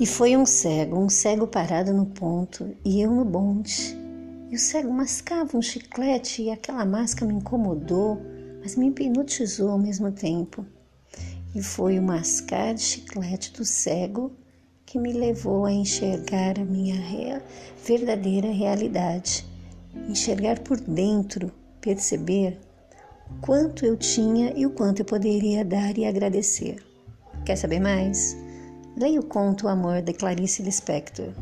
E foi um cego, um cego parado no ponto e eu no bonde. E o cego mascava um chiclete e aquela máscara me incomodou, mas me hipnotizou ao mesmo tempo. E foi o mascar de chiclete do cego que me levou a enxergar a minha rea verdadeira realidade. Enxergar por dentro, perceber quanto eu tinha e o quanto eu poderia dar e agradecer. Quer saber mais? Leia o conto O Amor de Clarice Lispector.